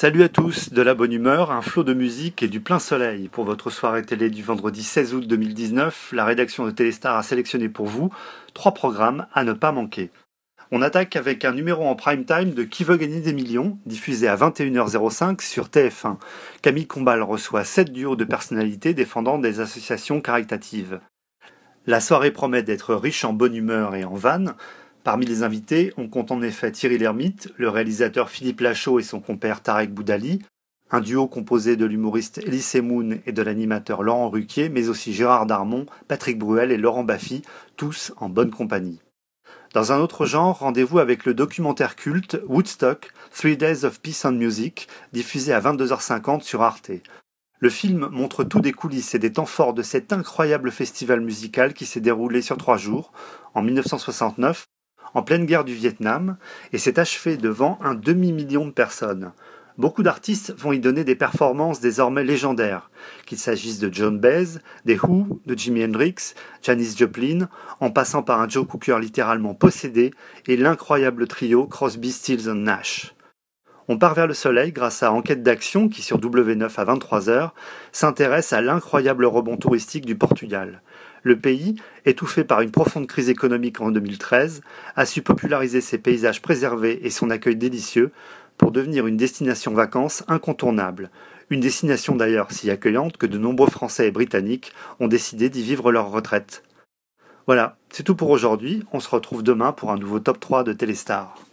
Salut à tous, de la bonne humeur, un flot de musique et du plein soleil. Pour votre soirée télé du vendredi 16 août 2019, la rédaction de Téléstar a sélectionné pour vous trois programmes à ne pas manquer. On attaque avec un numéro en prime time de Qui veut gagner des millions, diffusé à 21h05 sur TF1. Camille Combal reçoit sept duos de personnalités défendant des associations caritatives. La soirée promet d'être riche en bonne humeur et en vannes. Parmi les invités, on compte en effet Thierry Lhermitte, le réalisateur Philippe Lachaud et son compère Tarek Boudali, un duo composé de l'humoriste Elise Moon et de l'animateur Laurent Ruquier, mais aussi Gérard Darmon, Patrick Bruel et Laurent Baffy, tous en bonne compagnie. Dans un autre genre, rendez-vous avec le documentaire culte Woodstock, Three Days of Peace and Music, diffusé à 22h50 sur Arte. Le film montre tout des coulisses et des temps forts de cet incroyable festival musical qui s'est déroulé sur trois jours, en 1969, en pleine guerre du Vietnam et s'est achevé devant un demi-million de personnes. Beaucoup d'artistes vont y donner des performances désormais légendaires, qu'il s'agisse de John Baez, des Who, de Jimi Hendrix, Janis Joplin, en passant par un Joe Cooker littéralement possédé et l'incroyable trio Crosby, Stills Nash. On part vers le soleil grâce à Enquête d'action qui sur W9 à 23h s'intéresse à l'incroyable rebond touristique du Portugal. Le pays, étouffé par une profonde crise économique en 2013, a su populariser ses paysages préservés et son accueil délicieux pour devenir une destination vacances incontournable. Une destination d'ailleurs si accueillante que de nombreux Français et Britanniques ont décidé d'y vivre leur retraite. Voilà, c'est tout pour aujourd'hui. On se retrouve demain pour un nouveau top 3 de Téléstar.